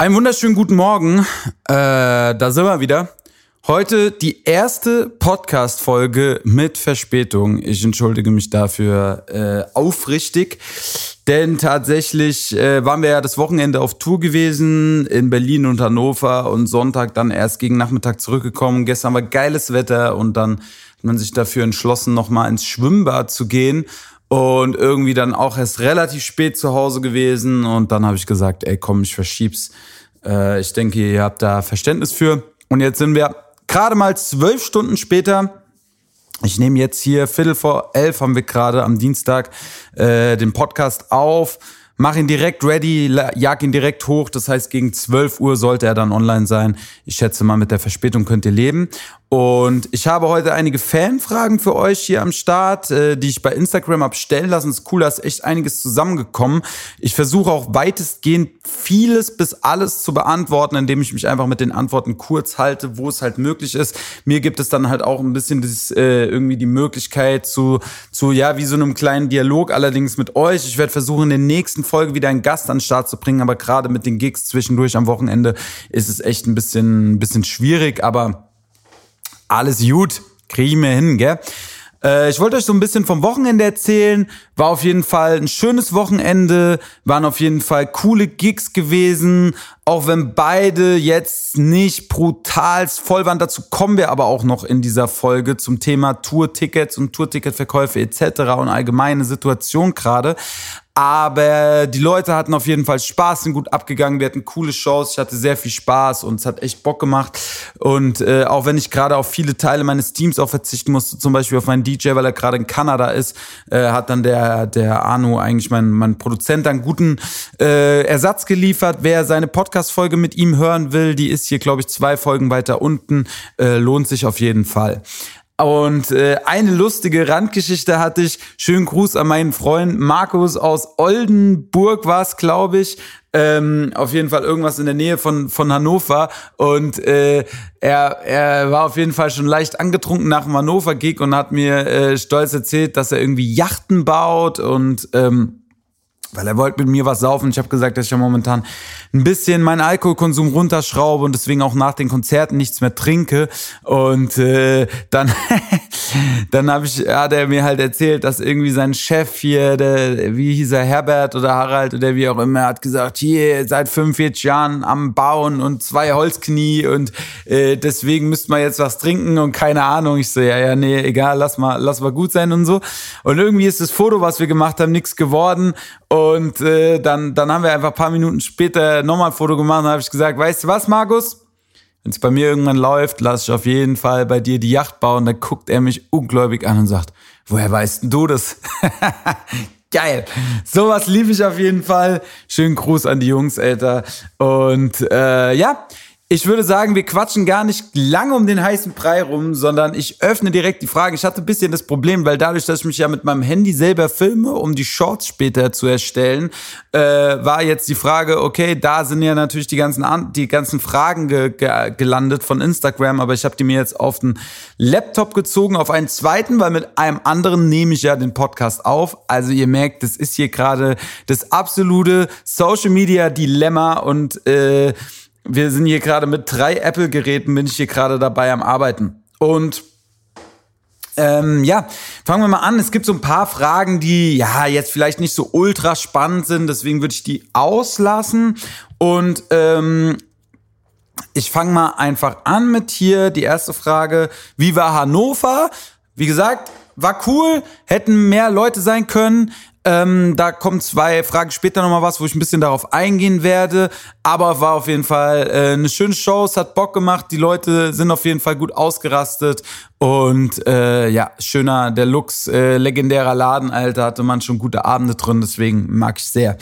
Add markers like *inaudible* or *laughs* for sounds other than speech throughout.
Einen wunderschönen guten Morgen. Äh, da sind wir wieder. Heute die erste Podcast-Folge mit Verspätung. Ich entschuldige mich dafür äh, aufrichtig, denn tatsächlich äh, waren wir ja das Wochenende auf Tour gewesen in Berlin und Hannover und Sonntag dann erst gegen Nachmittag zurückgekommen. Gestern war geiles Wetter und dann hat man sich dafür entschlossen, nochmal ins Schwimmbad zu gehen und irgendwie dann auch erst relativ spät zu Hause gewesen und dann habe ich gesagt, ey komm, ich verschieb's. Äh, ich denke, ihr habt da Verständnis für. Und jetzt sind wir gerade mal zwölf Stunden später. Ich nehme jetzt hier Viertel vor elf haben wir gerade am Dienstag äh, den Podcast auf. Mach ihn direkt ready, jag ihn direkt hoch. Das heißt, gegen 12 Uhr sollte er dann online sein. Ich schätze mal, mit der Verspätung könnt ihr leben. Und ich habe heute einige Fanfragen für euch hier am Start, äh, die ich bei Instagram habe stellen lassen. ist cool, da ist echt einiges zusammengekommen. Ich versuche auch weitestgehend vieles bis alles zu beantworten, indem ich mich einfach mit den Antworten kurz halte, wo es halt möglich ist. Mir gibt es dann halt auch ein bisschen das, äh, irgendwie die Möglichkeit zu, zu, ja, wie so einem kleinen Dialog, allerdings mit euch. Ich werde versuchen, in der nächsten Folge wieder einen Gast an den Start zu bringen, aber gerade mit den Gigs zwischendurch am Wochenende ist es echt ein bisschen, ein bisschen schwierig, aber alles gut, kriegen wir hin, gell? Äh, ich wollte euch so ein bisschen vom Wochenende erzählen. War auf jeden Fall ein schönes Wochenende, waren auf jeden Fall coole Gigs gewesen, auch wenn beide jetzt nicht brutal voll waren. Dazu kommen wir aber auch noch in dieser Folge zum Thema Tourtickets und Tourticketverkäufe etc. und allgemeine Situation gerade. Aber die Leute hatten auf jeden Fall Spaß, sind gut abgegangen. Wir hatten coole Shows. Ich hatte sehr viel Spaß und es hat echt Bock gemacht. Und äh, auch wenn ich gerade auf viele Teile meines Teams auch verzichten musste, zum Beispiel auf meinen DJ, weil er gerade in Kanada ist, äh, hat dann der, der Arno, eigentlich mein, mein Produzent, einen guten äh, Ersatz geliefert. Wer seine Podcast-Folge mit ihm hören will, die ist hier, glaube ich, zwei Folgen weiter unten. Äh, lohnt sich auf jeden Fall. Und äh, eine lustige Randgeschichte hatte ich. Schönen Gruß an meinen Freund Markus aus Oldenburg war es, glaube ich. Ähm, auf jeden Fall irgendwas in der Nähe von, von Hannover. Und äh, er, er war auf jeden Fall schon leicht angetrunken nach dem Hannover-Gig und hat mir äh, stolz erzählt, dass er irgendwie Yachten baut und ähm, weil er wollte mit mir was saufen. Ich habe gesagt, dass ich ja momentan ein bisschen meinen Alkoholkonsum runterschraube und deswegen auch nach den Konzerten nichts mehr trinke. Und äh, dann, *laughs* dann hab ich, hat er mir halt erzählt, dass irgendwie sein Chef hier, der, wie hieß er, Herbert oder Harald oder wie auch immer, hat gesagt, hier seit 45 Jahren am Bauen und zwei Holzknie und äh, deswegen müsste man jetzt was trinken und keine Ahnung. Ich so, ja, ja, nee, egal, lass mal, lass mal gut sein und so. Und irgendwie ist das Foto, was wir gemacht haben, nichts geworden. Und äh, dann, dann haben wir einfach ein paar Minuten später nochmal ein Foto gemacht und habe ich gesagt, weißt du was, Markus? Wenn es bei mir irgendwann läuft, lass ich auf jeden Fall bei dir die Yacht bauen. Dann guckt er mich ungläubig an und sagt, woher weißt denn du das? *laughs* Geil. Sowas lief ich auf jeden Fall. Schönen Gruß an die Jungs, Alter. Und äh, ja, ich würde sagen, wir quatschen gar nicht lange um den heißen Brei rum, sondern ich öffne direkt die Frage. Ich hatte ein bisschen das Problem, weil dadurch, dass ich mich ja mit meinem Handy selber filme, um die Shorts später zu erstellen, äh, war jetzt die Frage, okay, da sind ja natürlich die ganzen, die ganzen Fragen ge ge gelandet von Instagram, aber ich habe die mir jetzt auf den Laptop gezogen, auf einen zweiten, weil mit einem anderen nehme ich ja den Podcast auf. Also ihr merkt, das ist hier gerade das absolute Social Media Dilemma und äh, wir sind hier gerade mit drei Apple-Geräten, bin ich hier gerade dabei am Arbeiten. Und ähm, ja, fangen wir mal an. Es gibt so ein paar Fragen, die ja jetzt vielleicht nicht so ultra spannend sind, deswegen würde ich die auslassen. Und ähm, ich fange mal einfach an mit hier die erste Frage. Wie war Hannover? Wie gesagt, war cool, hätten mehr Leute sein können. Ähm, da kommen zwei Fragen später nochmal was, wo ich ein bisschen darauf eingehen werde. Aber war auf jeden Fall äh, eine schöne Show, es hat Bock gemacht. Die Leute sind auf jeden Fall gut ausgerastet. Und äh, ja, schöner, der Lux, äh, legendärer Laden, Alter, hatte man schon gute Abende drin, deswegen mag ich sehr.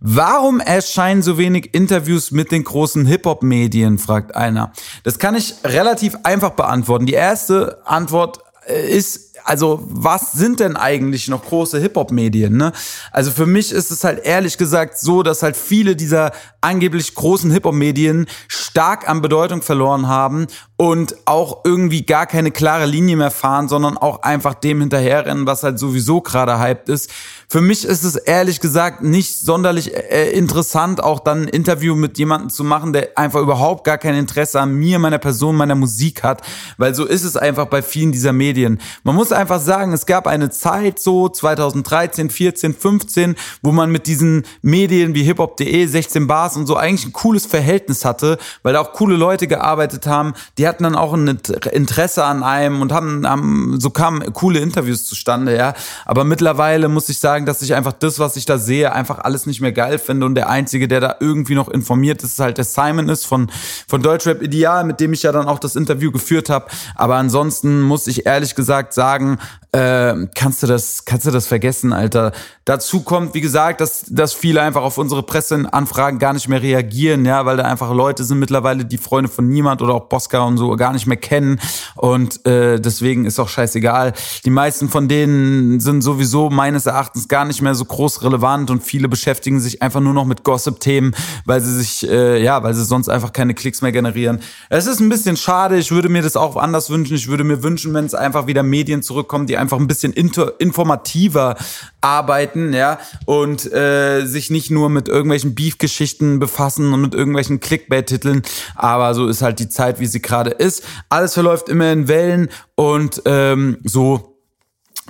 Warum erscheinen so wenig Interviews mit den großen Hip-Hop-Medien, fragt einer. Das kann ich relativ einfach beantworten. Die erste Antwort äh, ist also was sind denn eigentlich noch große Hip-Hop-Medien? Ne? Also für mich ist es halt ehrlich gesagt so, dass halt viele dieser angeblich großen Hip-Hop-Medien stark an Bedeutung verloren haben und auch irgendwie gar keine klare Linie mehr fahren, sondern auch einfach dem hinterherrennen, was halt sowieso gerade hyped ist. Für mich ist es ehrlich gesagt nicht sonderlich äh, interessant, auch dann ein Interview mit jemandem zu machen, der einfach überhaupt gar kein Interesse an mir, meiner Person, meiner Musik hat, weil so ist es einfach bei vielen dieser Medien. Man muss einfach sagen, es gab eine Zeit so 2013, 14, 15, wo man mit diesen Medien wie hiphop.de, 16 Bars und so eigentlich ein cooles Verhältnis hatte, weil da auch coole Leute gearbeitet haben, die hatten dann auch ein Interesse an einem und haben, haben so kamen coole Interviews zustande, ja. Aber mittlerweile muss ich sagen, dass ich einfach das, was ich da sehe, einfach alles nicht mehr geil finde und der Einzige, der da irgendwie noch informiert ist, halt der Simon ist von, von Deutschrap Ideal, mit dem ich ja dann auch das Interview geführt habe. Aber ansonsten muss ich ehrlich gesagt sagen, äh, kannst du das, kannst du das vergessen, Alter. Dazu kommt, wie gesagt, dass, dass viele einfach auf unsere Presseanfragen gar nicht mehr reagieren, ja, weil da einfach Leute sind mittlerweile, die Freunde von niemand oder auch Bosca und so gar nicht mehr kennen. Und äh, deswegen ist auch scheißegal. Die meisten von denen sind sowieso meines Erachtens gar nicht mehr so groß relevant und viele beschäftigen sich einfach nur noch mit Gossip-Themen, weil sie sich, äh, ja, weil sie sonst einfach keine Klicks mehr generieren. Es ist ein bisschen schade. Ich würde mir das auch anders wünschen. Ich würde mir wünschen, wenn es einfach wieder Medien zurückkommen, die einfach ein bisschen informativer arbeiten, ja, und äh, sich nicht nur mit irgendwelchen Beef-Geschichten befassen und mit irgendwelchen Clickbait-Titeln. Aber so ist halt die Zeit, wie sie gerade ist. Alles verläuft immer in Wellen und ähm, so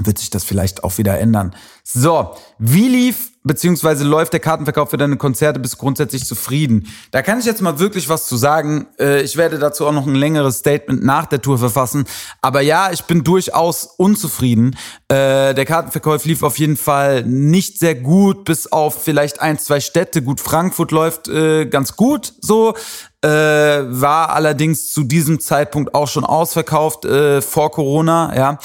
wird sich das vielleicht auch wieder ändern. So, wie lief beziehungsweise läuft der Kartenverkauf für deine Konzerte? Bist du grundsätzlich zufrieden? Da kann ich jetzt mal wirklich was zu sagen. Äh, ich werde dazu auch noch ein längeres Statement nach der Tour verfassen. Aber ja, ich bin durchaus unzufrieden. Äh, der Kartenverkauf lief auf jeden Fall nicht sehr gut, bis auf vielleicht ein, zwei Städte. Gut, Frankfurt läuft äh, ganz gut so äh, war allerdings zu diesem Zeitpunkt auch schon ausverkauft äh, vor Corona, ja.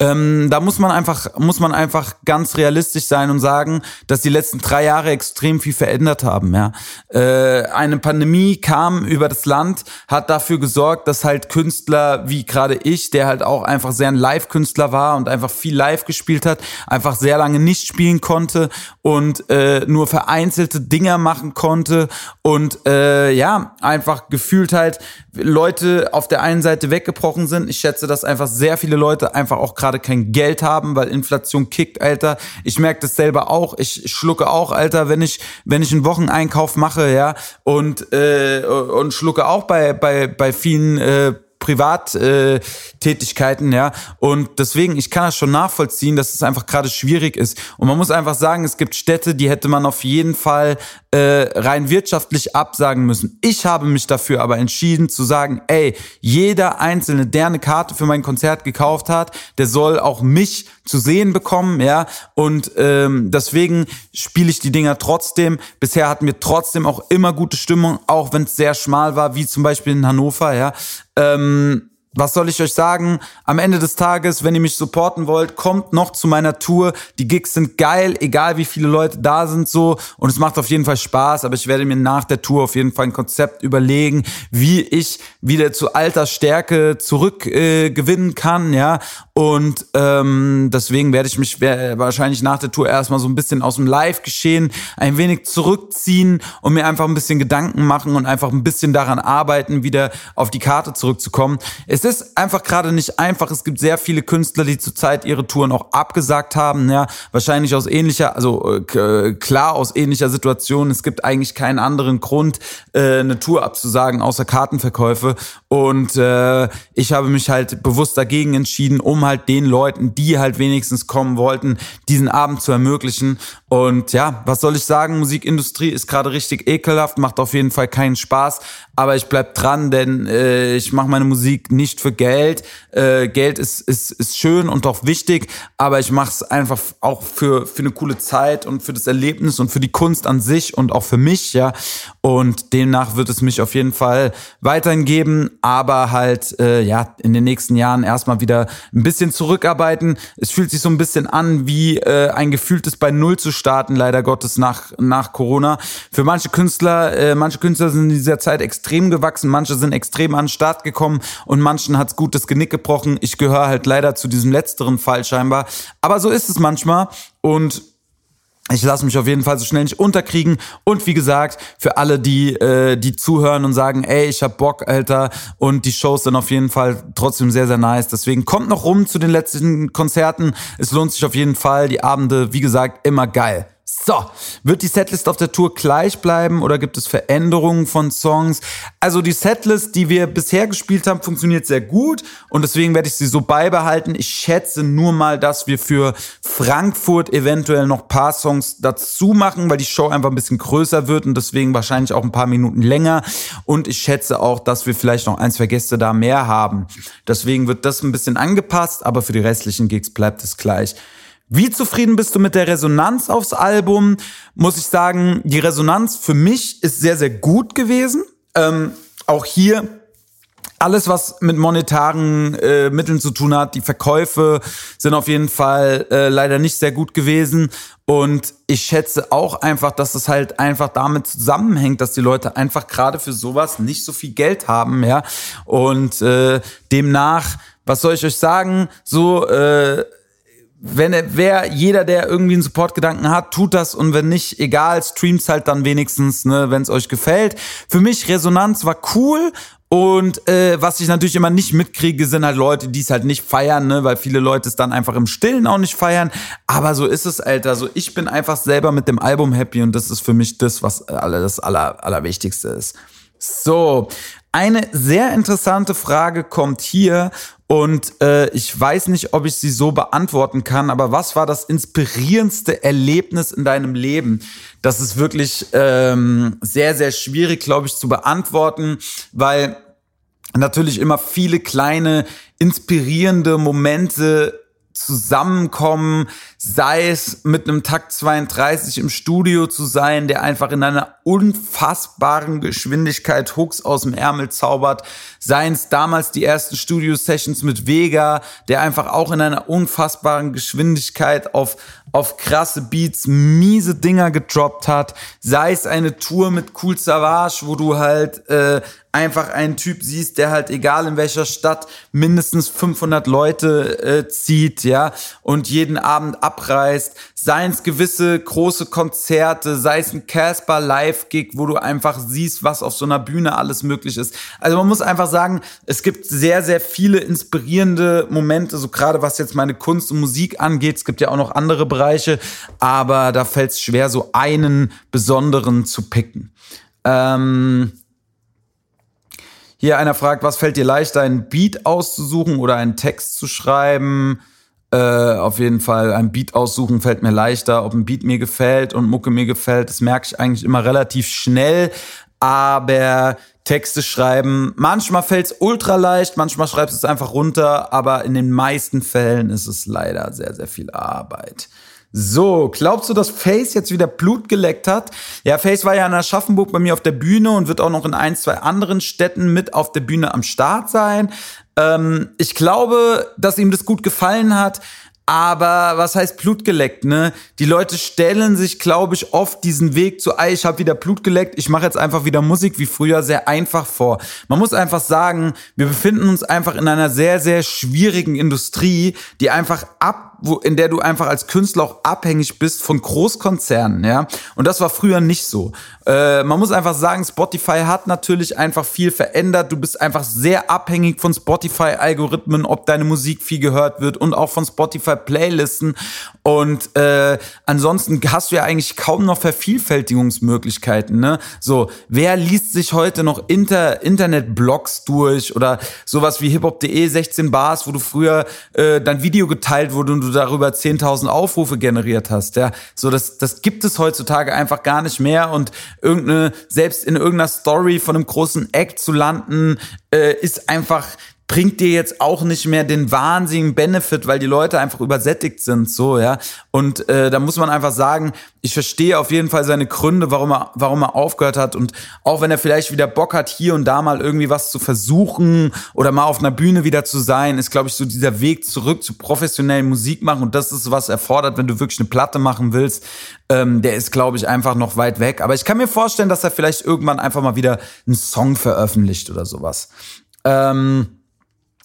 Ähm, da muss man einfach, muss man einfach ganz realistisch sein und sagen, dass die letzten drei Jahre extrem viel verändert haben. Ja, äh, eine Pandemie kam über das Land, hat dafür gesorgt, dass halt Künstler wie gerade ich, der halt auch einfach sehr ein Live-Künstler war und einfach viel live gespielt hat, einfach sehr lange nicht spielen konnte und äh, nur vereinzelte Dinger machen konnte und äh, ja einfach gefühlt halt Leute auf der einen Seite weggebrochen sind. Ich schätze, dass einfach sehr viele Leute einfach auch gerade kein Geld haben, weil Inflation kickt, Alter. Ich merke das selber auch. Ich schlucke auch, Alter, wenn ich wenn ich einen Wocheneinkauf mache, ja, und äh, und schlucke auch bei bei bei vielen äh, Privattätigkeiten, äh, ja. Und deswegen, ich kann das schon nachvollziehen, dass es einfach gerade schwierig ist. Und man muss einfach sagen, es gibt Städte, die hätte man auf jeden Fall äh, rein wirtschaftlich absagen müssen. Ich habe mich dafür aber entschieden zu sagen, ey, jeder Einzelne, der eine Karte für mein Konzert gekauft hat, der soll auch mich zu sehen bekommen, ja. Und ähm, deswegen spiele ich die Dinger trotzdem. Bisher hatten wir trotzdem auch immer gute Stimmung, auch wenn es sehr schmal war, wie zum Beispiel in Hannover, ja. Ähm, was soll ich euch sagen? Am Ende des Tages, wenn ihr mich supporten wollt, kommt noch zu meiner Tour. Die Gigs sind geil, egal wie viele Leute da sind so. Und es macht auf jeden Fall Spaß. Aber ich werde mir nach der Tour auf jeden Fall ein Konzept überlegen, wie ich wieder zu alter Stärke zurückgewinnen äh, kann, ja. Und ähm, deswegen werde ich mich wahrscheinlich nach der Tour erstmal so ein bisschen aus dem Live-Geschehen ein wenig zurückziehen und mir einfach ein bisschen Gedanken machen und einfach ein bisschen daran arbeiten, wieder auf die Karte zurückzukommen. Es ist einfach gerade nicht einfach. Es gibt sehr viele Künstler, die zurzeit ihre Touren auch abgesagt haben. Ja, wahrscheinlich aus ähnlicher, also äh, klar aus ähnlicher Situation. Es gibt eigentlich keinen anderen Grund, äh, eine Tour abzusagen, außer Kartenverkäufe. Und äh, ich habe mich halt bewusst dagegen entschieden, um halt halt den Leuten, die halt wenigstens kommen wollten, diesen Abend zu ermöglichen. Und ja, was soll ich sagen? Musikindustrie ist gerade richtig ekelhaft, macht auf jeden Fall keinen Spaß. Aber ich bleib dran, denn äh, ich mache meine Musik nicht für Geld. Äh, Geld ist, ist, ist schön und auch wichtig, aber ich mache es einfach auch für, für eine coole Zeit und für das Erlebnis und für die Kunst an sich und auch für mich, ja. Und demnach wird es mich auf jeden Fall weiterhin geben, aber halt äh, ja in den nächsten Jahren erstmal wieder ein bisschen zurückarbeiten. Es fühlt sich so ein bisschen an, wie äh, ein gefühltes bei Null zu starten, leider Gottes nach, nach Corona. Für manche Künstler, äh, manche Künstler sind in dieser Zeit extrem gewachsen, manche sind extrem an den Start gekommen und manchen hat's gut das Genick gebrochen. Ich gehöre halt leider zu diesem letzteren Fall scheinbar. Aber so ist es manchmal und Ich lasse mich auf jeden Fall so schnell nicht unterkriegen. Und wie gesagt, für alle, die, äh, die zuhören und sagen, ey, ich hab Bock, Alter, und die Shows sind auf jeden Fall trotzdem sehr, sehr nice. Deswegen kommt noch rum zu den letzten Konzerten. Es lohnt sich auf jeden Fall. Die Abende, wie gesagt, immer geil. So, wird die Setlist auf der Tour gleich bleiben oder gibt es Veränderungen von Songs? Also die Setlist, die wir bisher gespielt haben, funktioniert sehr gut und deswegen werde ich sie so beibehalten. Ich schätze nur mal, dass wir für Frankfurt eventuell noch paar Songs dazu machen, weil die Show einfach ein bisschen größer wird und deswegen wahrscheinlich auch ein paar Minuten länger. Und ich schätze auch, dass wir vielleicht noch ein, zwei Gäste da mehr haben. Deswegen wird das ein bisschen angepasst, aber für die restlichen Gigs bleibt es gleich. Wie zufrieden bist du mit der Resonanz aufs Album? Muss ich sagen, die Resonanz für mich ist sehr, sehr gut gewesen. Ähm, auch hier alles, was mit monetaren äh, Mitteln zu tun hat, die Verkäufe sind auf jeden Fall äh, leider nicht sehr gut gewesen. Und ich schätze auch einfach, dass es halt einfach damit zusammenhängt, dass die Leute einfach gerade für sowas nicht so viel Geld haben, ja. Und äh, demnach, was soll ich euch sagen? So, äh, wenn er, wer, jeder, der irgendwie einen Supportgedanken hat, tut das und wenn nicht, egal, streamt's halt dann wenigstens, ne, wenn es euch gefällt. Für mich Resonanz war cool und äh, was ich natürlich immer nicht mitkriege, sind halt Leute, die es halt nicht feiern, ne, weil viele Leute es dann einfach im Stillen auch nicht feiern. Aber so ist es, Alter. So, ich bin einfach selber mit dem Album happy und das ist für mich das, was alle, das aller, Allerwichtigste ist. So, eine sehr interessante Frage kommt hier und äh, ich weiß nicht, ob ich sie so beantworten kann, aber was war das inspirierendste Erlebnis in deinem Leben? Das ist wirklich ähm, sehr, sehr schwierig, glaube ich, zu beantworten, weil natürlich immer viele kleine inspirierende Momente zusammenkommen, sei es mit einem Takt 32 im Studio zu sein, der einfach in einer unfassbaren Geschwindigkeit Hooks aus dem Ärmel zaubert, seien es damals die ersten Studio-Sessions mit Vega, der einfach auch in einer unfassbaren Geschwindigkeit auf, auf krasse Beats miese Dinger gedroppt hat, sei es eine Tour mit Cool Savage, wo du halt äh, einfach einen Typ siehst, der halt egal in welcher Stadt mindestens 500 Leute äh, zieht, ja, und jeden Abend abreißt, seien es gewisse große Konzerte, sei es ein Casper Live-Gig, wo du einfach siehst, was auf so einer Bühne alles möglich ist. Also man muss einfach sagen, es gibt sehr, sehr viele inspirierende Momente, so gerade was jetzt meine Kunst und Musik angeht. Es gibt ja auch noch andere Bereiche, aber da fällt es schwer, so einen besonderen zu picken. Ähm hier einer fragt, was fällt dir leichter, einen Beat auszusuchen oder einen Text zu schreiben? Äh, auf jeden Fall ein Beat aussuchen fällt mir leichter. Ob ein Beat mir gefällt und Mucke mir gefällt, das merke ich eigentlich immer relativ schnell. Aber Texte schreiben, manchmal fällt es ultra leicht, manchmal schreibst du es einfach runter, aber in den meisten Fällen ist es leider sehr, sehr viel Arbeit. So, glaubst du, dass Face jetzt wieder Blut geleckt hat? Ja, Face war ja in Aschaffenburg bei mir auf der Bühne und wird auch noch in ein, zwei anderen Städten mit auf der Bühne am Start sein. Ähm, ich glaube, dass ihm das gut gefallen hat. Aber was heißt Blut geleckt, ne? Die Leute stellen sich, glaube ich, oft diesen Weg zu, ey, ich habe wieder Blut geleckt, ich mache jetzt einfach wieder Musik wie früher sehr einfach vor. Man muss einfach sagen, wir befinden uns einfach in einer sehr, sehr schwierigen Industrie, die einfach ab wo, in der du einfach als Künstler auch abhängig bist von Großkonzernen, ja. Und das war früher nicht so. Äh, man muss einfach sagen, Spotify hat natürlich einfach viel verändert. Du bist einfach sehr abhängig von Spotify-Algorithmen, ob deine Musik viel gehört wird und auch von Spotify-Playlisten. Und äh, ansonsten hast du ja eigentlich kaum noch Vervielfältigungsmöglichkeiten. Ne? So, wer liest sich heute noch Inter Internetblogs durch oder sowas wie hiphop.de 16 Bars, wo du früher äh, dein Video geteilt wurde und du darüber 10.000 Aufrufe generiert hast. Ja, so das das gibt es heutzutage einfach gar nicht mehr und irgendeine selbst in irgendeiner Story von einem großen Act zu landen äh, ist einfach bringt dir jetzt auch nicht mehr den wahnsinnigen Benefit, weil die Leute einfach übersättigt sind, so, ja. Und äh, da muss man einfach sagen, ich verstehe auf jeden Fall seine Gründe, warum er, warum er aufgehört hat. Und auch wenn er vielleicht wieder Bock hat, hier und da mal irgendwie was zu versuchen oder mal auf einer Bühne wieder zu sein, ist, glaube ich, so dieser Weg zurück zu professionellen Musik machen. Und das ist, was erfordert, wenn du wirklich eine Platte machen willst. Ähm, der ist, glaube ich, einfach noch weit weg. Aber ich kann mir vorstellen, dass er vielleicht irgendwann einfach mal wieder einen Song veröffentlicht oder sowas. Ähm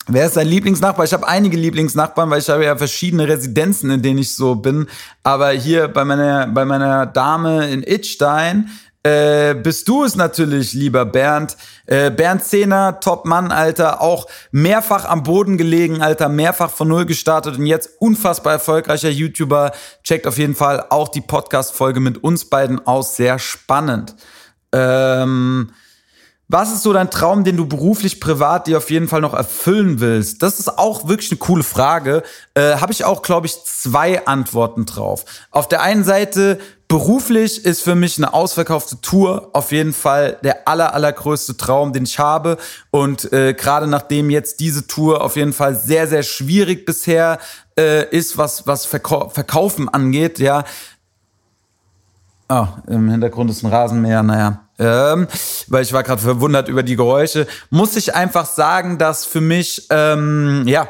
Wer ist dein Lieblingsnachbar? Ich habe einige Lieblingsnachbarn, weil ich habe ja verschiedene Residenzen, in denen ich so bin. Aber hier bei meiner, bei meiner Dame in Itstein äh, bist du es natürlich, lieber Bernd. Äh, Bernd Zehner, Top-Mann, Alter, auch mehrfach am Boden gelegen, Alter, mehrfach von Null gestartet und jetzt unfassbar erfolgreicher YouTuber. Checkt auf jeden Fall auch die Podcast-Folge mit uns beiden aus, sehr spannend. Ähm, was ist so dein Traum, den du beruflich, privat dir auf jeden Fall noch erfüllen willst? Das ist auch wirklich eine coole Frage. Äh, Habe ich auch, glaube ich, zwei Antworten drauf. Auf der einen Seite, beruflich ist für mich eine ausverkaufte Tour auf jeden Fall der aller, allergrößte Traum, den ich habe. Und äh, gerade nachdem jetzt diese Tour auf jeden Fall sehr, sehr schwierig bisher äh, ist, was, was Verkau Verkaufen angeht, ja. Oh, im Hintergrund ist ein Rasenmäher, naja ähm, weil ich war gerade verwundert über die Geräusche, muss ich einfach sagen, dass für mich, ähm, ja,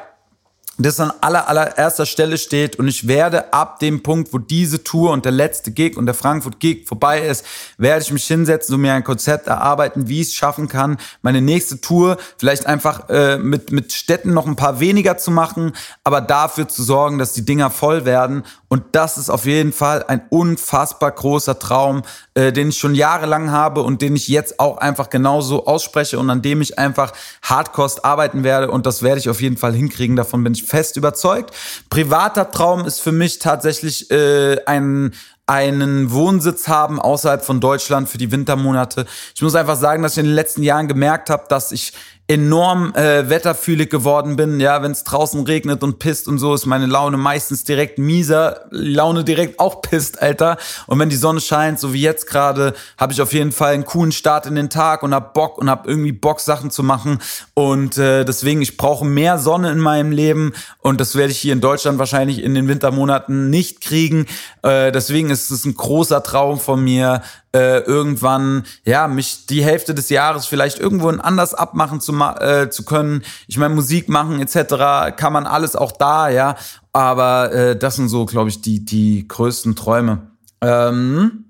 das an aller, allererster Stelle steht und ich werde ab dem Punkt, wo diese Tour und der letzte Gig und der Frankfurt Gig vorbei ist, werde ich mich hinsetzen und mir ein Konzept erarbeiten, wie ich es schaffen kann, meine nächste Tour vielleicht einfach äh, mit, mit Städten noch ein paar weniger zu machen, aber dafür zu sorgen, dass die Dinger voll werden und das ist auf jeden Fall ein unfassbar großer Traum, äh, den ich schon jahrelang habe und den ich jetzt auch einfach genauso ausspreche und an dem ich einfach hardcore arbeiten werde und das werde ich auf jeden Fall hinkriegen, davon bin ich fest überzeugt. Privater Traum ist für mich tatsächlich äh, ein einen Wohnsitz haben außerhalb von Deutschland für die Wintermonate. Ich muss einfach sagen, dass ich in den letzten Jahren gemerkt habe, dass ich enorm äh, wetterfühlig geworden bin. Ja, wenn es draußen regnet und pisst und so, ist meine Laune meistens direkt mieser. Laune direkt auch pisst, Alter. Und wenn die Sonne scheint, so wie jetzt gerade, habe ich auf jeden Fall einen coolen Start in den Tag und hab Bock und hab irgendwie Bock, Sachen zu machen. Und äh, deswegen, ich brauche mehr Sonne in meinem Leben und das werde ich hier in Deutschland wahrscheinlich in den Wintermonaten nicht kriegen. Äh, deswegen ist es ein großer Traum von mir, äh, irgendwann, ja, mich die Hälfte des Jahres vielleicht irgendwo anders abmachen zu, äh, zu können. Ich meine, Musik machen etc. kann man alles auch da, ja. Aber äh, das sind so, glaube ich, die, die größten Träume. Ähm,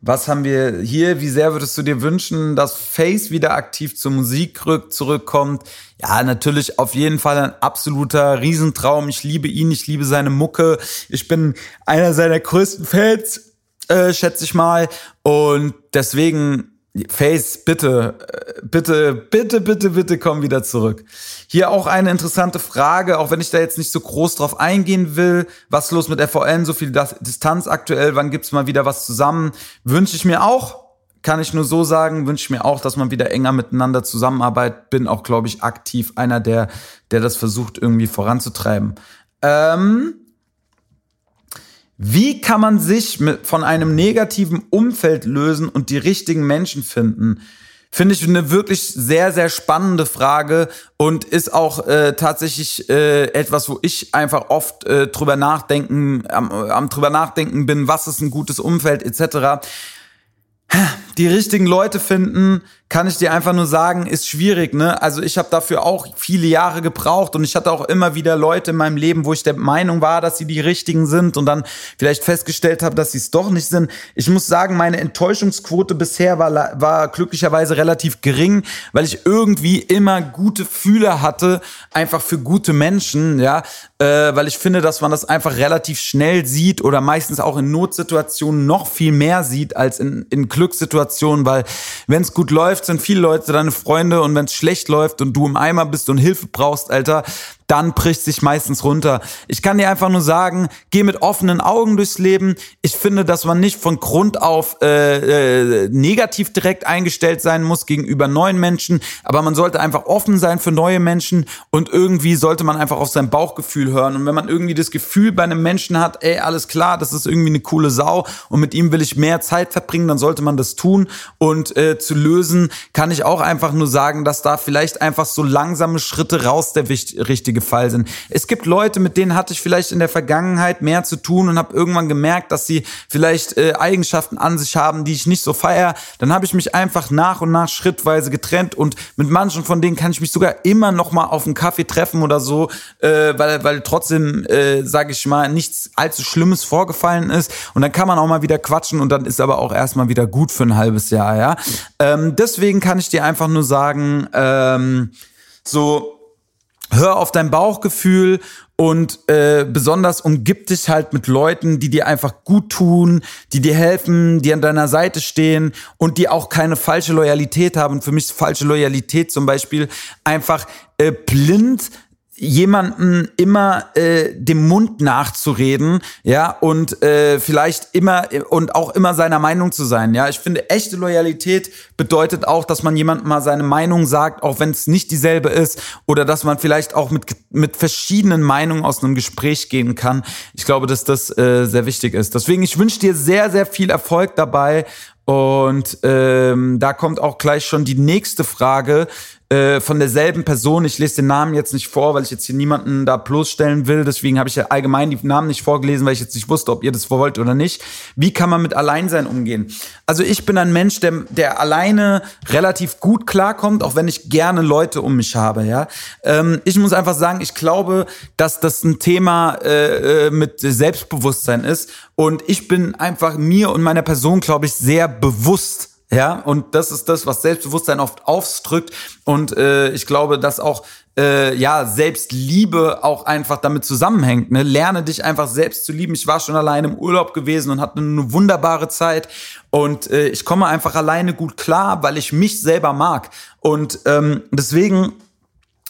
was haben wir hier? Wie sehr würdest du dir wünschen, dass Face wieder aktiv zur Musik zurückkommt? Ja, natürlich auf jeden Fall ein absoluter Riesentraum. Ich liebe ihn, ich liebe seine Mucke. Ich bin einer seiner größten Fans äh, schätze ich mal. Und deswegen, Face, bitte, äh, bitte, bitte, bitte, bitte komm wieder zurück. Hier auch eine interessante Frage, auch wenn ich da jetzt nicht so groß drauf eingehen will. Was ist los mit FVN? So viel Distanz aktuell, wann gibt's mal wieder was zusammen? Wünsche ich mir auch, kann ich nur so sagen, wünsche ich mir auch, dass man wieder enger miteinander zusammenarbeitet. Bin auch, glaube ich, aktiv einer, der, der das versucht, irgendwie voranzutreiben. Ähm, wie kann man sich mit, von einem negativen Umfeld lösen und die richtigen Menschen finden? Finde ich eine wirklich sehr, sehr spannende Frage und ist auch äh, tatsächlich äh, etwas, wo ich einfach oft äh, drüber nachdenken, am, am drüber nachdenken bin, was ist ein gutes Umfeld etc die richtigen Leute finden, kann ich dir einfach nur sagen, ist schwierig, ne? Also ich habe dafür auch viele Jahre gebraucht und ich hatte auch immer wieder Leute in meinem Leben, wo ich der Meinung war, dass sie die richtigen sind und dann vielleicht festgestellt habe, dass sie es doch nicht sind. Ich muss sagen, meine Enttäuschungsquote bisher war, war glücklicherweise relativ gering, weil ich irgendwie immer gute Fühler hatte, einfach für gute Menschen, ja, äh, weil ich finde, dass man das einfach relativ schnell sieht oder meistens auch in Notsituationen noch viel mehr sieht als in, in Glückssituationen, weil wenn es gut läuft, sind viele Leute deine Freunde und wenn es schlecht läuft und du im Eimer bist und Hilfe brauchst, Alter, dann bricht sich meistens runter. Ich kann dir einfach nur sagen, geh mit offenen Augen durchs Leben. Ich finde, dass man nicht von Grund auf äh, äh, negativ direkt eingestellt sein muss gegenüber neuen Menschen, aber man sollte einfach offen sein für neue Menschen und irgendwie sollte man einfach auf sein Bauchgefühl hören. Und wenn man irgendwie das Gefühl bei einem Menschen hat, ey, alles klar, das ist irgendwie eine coole Sau und mit ihm will ich mehr Zeit verbringen, dann sollte man das tun. Und äh, zu lösen kann ich auch einfach nur sagen, dass da vielleicht einfach so langsame Schritte raus der richtige richtige Fall sind. Es gibt Leute, mit denen hatte ich vielleicht in der Vergangenheit mehr zu tun und habe irgendwann gemerkt, dass sie vielleicht äh, Eigenschaften an sich haben, die ich nicht so feier. Dann habe ich mich einfach nach und nach schrittweise getrennt und mit manchen von denen kann ich mich sogar immer noch mal auf einen Kaffee treffen oder so, äh, weil weil trotzdem äh, sage ich mal nichts allzu Schlimmes vorgefallen ist und dann kann man auch mal wieder quatschen und dann ist aber auch erstmal wieder gut für ein halbes Jahr, ja. Ähm, deswegen kann ich dir einfach nur sagen. Ähm, So, hör auf dein Bauchgefühl und äh, besonders umgib dich halt mit Leuten, die dir einfach gut tun, die dir helfen, die an deiner Seite stehen und die auch keine falsche Loyalität haben. Für mich ist falsche Loyalität zum Beispiel einfach äh, blind jemanden immer äh, dem Mund nachzureden, ja, und äh, vielleicht immer und auch immer seiner Meinung zu sein, ja. Ich finde, echte Loyalität bedeutet auch, dass man jemandem mal seine Meinung sagt, auch wenn es nicht dieselbe ist, oder dass man vielleicht auch mit mit verschiedenen Meinungen aus einem Gespräch gehen kann. Ich glaube, dass das äh, sehr wichtig ist. Deswegen, ich wünsche dir sehr, sehr viel Erfolg dabei. Und ähm, da kommt auch gleich schon die nächste Frage äh, von derselben Person. Ich lese den Namen jetzt nicht vor, weil ich jetzt hier niemanden da bloßstellen will. Deswegen habe ich ja allgemein die Namen nicht vorgelesen, weil ich jetzt nicht wusste, ob ihr das wollt oder nicht. Wie kann man mit Alleinsein umgehen? Also ich bin ein Mensch, der, der alleine relativ gut klarkommt, auch wenn ich gerne Leute um mich habe. Ja, ähm, ich muss einfach sagen, ich glaube, dass das ein Thema äh, äh mit Selbstbewusstsein ist. Und ich bin einfach mir und meiner Person, glaube ich, sehr bewusst ja, und das ist das, was Selbstbewusstsein oft aufdrückt. Und äh, ich glaube, dass auch äh, ja Selbstliebe auch einfach damit zusammenhängt. Ne? Lerne dich einfach selbst zu lieben. Ich war schon alleine im Urlaub gewesen und hatte eine wunderbare Zeit. Und äh, ich komme einfach alleine gut klar, weil ich mich selber mag. Und ähm, deswegen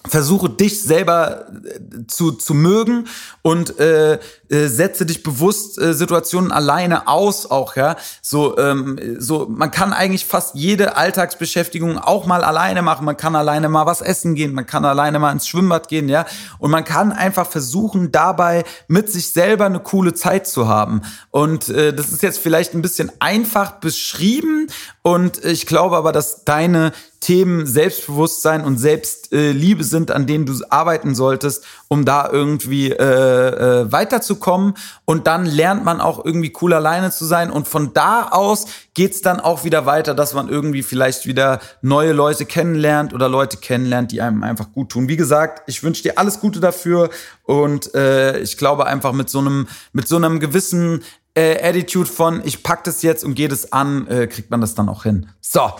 versuche dich selber äh, zu, zu mögen und äh, äh, setze dich bewusst äh, Situationen alleine aus auch ja. So ähm, so man kann eigentlich fast jede Alltagsbeschäftigung auch mal alleine machen. Man kann alleine mal was essen gehen man kann alleine mal ins Schwimmbad gehen ja. Und man kann einfach versuchen dabei mit sich selber eine coole Zeit zu haben. Und äh, das ist jetzt vielleicht ein bisschen einfach beschrieben und ich glaube aber dass deine Themen Selbstbewusstsein und Selbstliebe äh, sind, an denen du arbeiten solltest, um da irgendwie äh, äh, weiterzukommen. Und dann lernt man auch irgendwie cool alleine zu sein. Und von da aus geht's dann auch wieder weiter, dass man irgendwie vielleicht wieder neue Leute kennenlernt oder Leute kennenlernt, die einem einfach gut tun. Wie gesagt, ich wünsche dir alles Gute dafür. Und äh, ich glaube einfach mit so einem, mit so einem gewissen äh, Attitude von, ich pack das jetzt und gehe das an, äh, kriegt man das dann auch hin. So.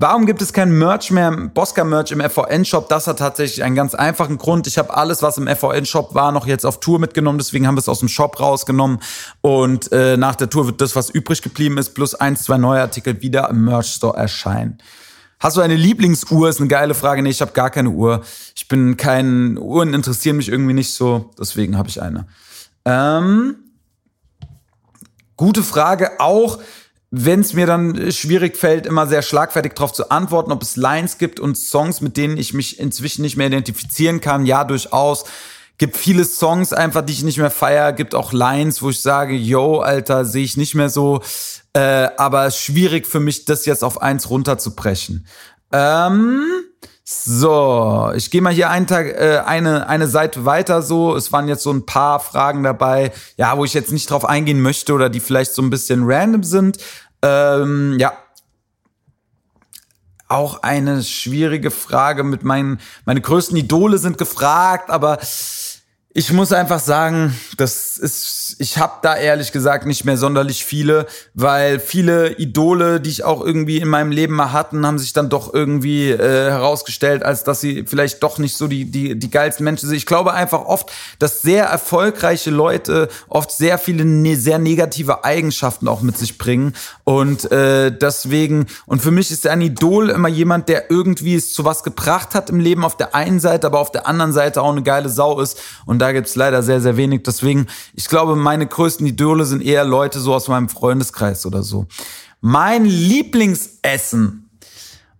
Warum gibt es kein Merch mehr, Bosca-Merch im FVN-Shop? Das hat tatsächlich einen ganz einfachen Grund. Ich habe alles, was im FVN-Shop war, noch jetzt auf Tour mitgenommen. Deswegen haben wir es aus dem Shop rausgenommen. Und äh, nach der Tour wird das, was übrig geblieben ist, plus eins, zwei neue Artikel wieder im Merch-Store erscheinen. Hast du eine Lieblingsuhr? Ist eine geile Frage. Nee, ich habe gar keine Uhr. Ich bin kein Uhren interessieren mich irgendwie nicht so. Deswegen habe ich eine. Ähm, gute Frage auch wenn es mir dann schwierig fällt, immer sehr schlagfertig darauf zu antworten, ob es Lines gibt und Songs, mit denen ich mich inzwischen nicht mehr identifizieren kann. Ja, durchaus. Gibt viele Songs einfach, die ich nicht mehr feier. Gibt auch Lines, wo ich sage, yo, Alter, sehe ich nicht mehr so. Äh, aber schwierig für mich, das jetzt auf eins runterzubrechen. Ähm, so, ich gehe mal hier einen Tag, äh, eine, eine Seite weiter so. Es waren jetzt so ein paar Fragen dabei, ja, wo ich jetzt nicht drauf eingehen möchte oder die vielleicht so ein bisschen random sind. Ähm, ja. Auch eine schwierige Frage mit meinen, meine größten Idole sind gefragt, aber ich muss einfach sagen, das ist, ich habe da ehrlich gesagt nicht mehr sonderlich viele, weil viele Idole, die ich auch irgendwie in meinem Leben mal hatten, haben sich dann doch irgendwie äh, herausgestellt, als dass sie vielleicht doch nicht so die, die, die geilsten Menschen sind. Ich glaube einfach oft, dass sehr erfolgreiche Leute oft sehr viele ne, sehr negative Eigenschaften auch mit sich bringen. Und äh, deswegen, und für mich ist ein Idol immer jemand, der irgendwie es zu was gebracht hat im Leben auf der einen Seite, aber auf der anderen Seite auch eine geile Sau ist. Und da gibt's leider sehr, sehr wenig. Deswegen, ich glaube, meine größten Idole sind eher Leute so aus meinem Freundeskreis oder so. Mein Lieblingsessen.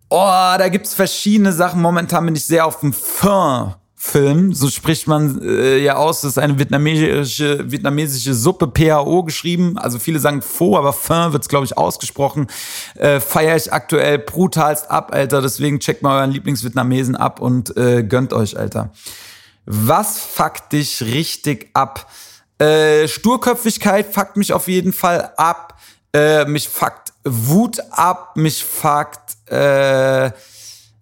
Oh, da gibt's verschiedene Sachen. Momentan bin ich sehr auf dem Pho. Film, so spricht man äh, ja aus, das ist eine vietnamesische, vietnamesische Suppe, PAO geschrieben, also viele sagen Pho, aber Pho wird's glaube ich ausgesprochen, äh, feiere ich aktuell brutalst ab, Alter, deswegen checkt mal euren Lieblingsvietnamesen ab und äh, gönnt euch, Alter. Was fuckt dich richtig ab? Äh, Sturköpfigkeit fuckt mich auf jeden Fall ab. Äh, mich fuckt Wut ab. Mich fuckt äh,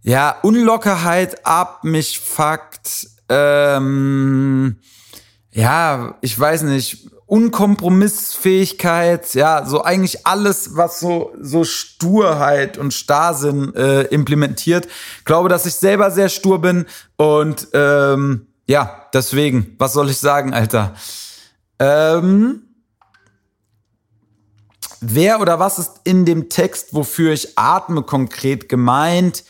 ja Unlockerheit ab. Mich fuckt ähm, ja, ich weiß nicht, Unkompromissfähigkeit, ja, so eigentlich alles, was so, so Sturheit und Starrsinn äh, implementiert. Glaube, dass ich selber sehr stur bin und ähm, ja, deswegen, was soll ich sagen, Alter? Ähm, wer oder was ist in dem Text, wofür ich atme, konkret gemeint?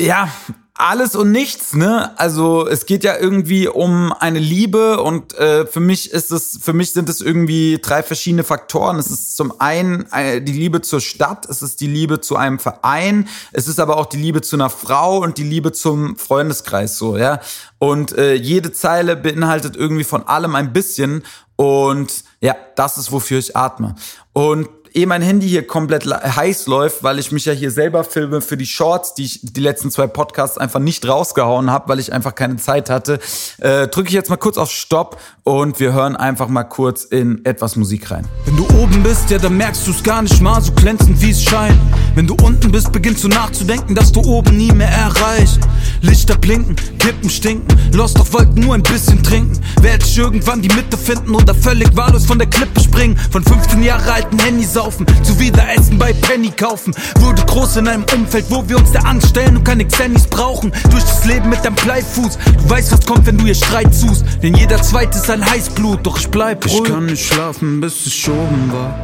Ja, alles und nichts, ne? Also es geht ja irgendwie um eine Liebe und äh, für mich ist es, für mich sind es irgendwie drei verschiedene Faktoren. Es ist zum einen äh, die Liebe zur Stadt, es ist die Liebe zu einem Verein, es ist aber auch die Liebe zu einer Frau und die Liebe zum Freundeskreis, so ja. Und äh, jede Zeile beinhaltet irgendwie von allem ein bisschen und ja, das ist wofür ich atme. Und eh mein Handy hier komplett heiß läuft, weil ich mich ja hier selber filme für die Shorts, die ich die letzten zwei Podcasts einfach nicht rausgehauen habe, weil ich einfach keine Zeit hatte, äh, drücke ich jetzt mal kurz auf Stopp und wir hören einfach mal kurz in etwas Musik rein. Wenn du oben bist, ja, dann merkst du es gar nicht mal so glänzend, wie es scheint. Wenn du unten bist, beginnst du nachzudenken, dass du oben nie mehr erreichst. Lichter blinken, Kippen stinken, Lost auf Wolken nur ein bisschen trinken. Werd ich irgendwann die Mitte finden oder völlig wahllos von der Klippe springen. Von 15 Jahre alten Handys saufen, zu wieder Essen bei Penny kaufen. Wurde groß in einem Umfeld, wo wir uns da anstellen und keine Xennys brauchen. Durch das Leben mit deinem Bleifuß, du weißt, was kommt, wenn du ihr Streit suchst. Denn jeder zweite ist ein Heißblut, doch ich bleib ruhig. Ich kann nicht schlafen, bis ich oben war.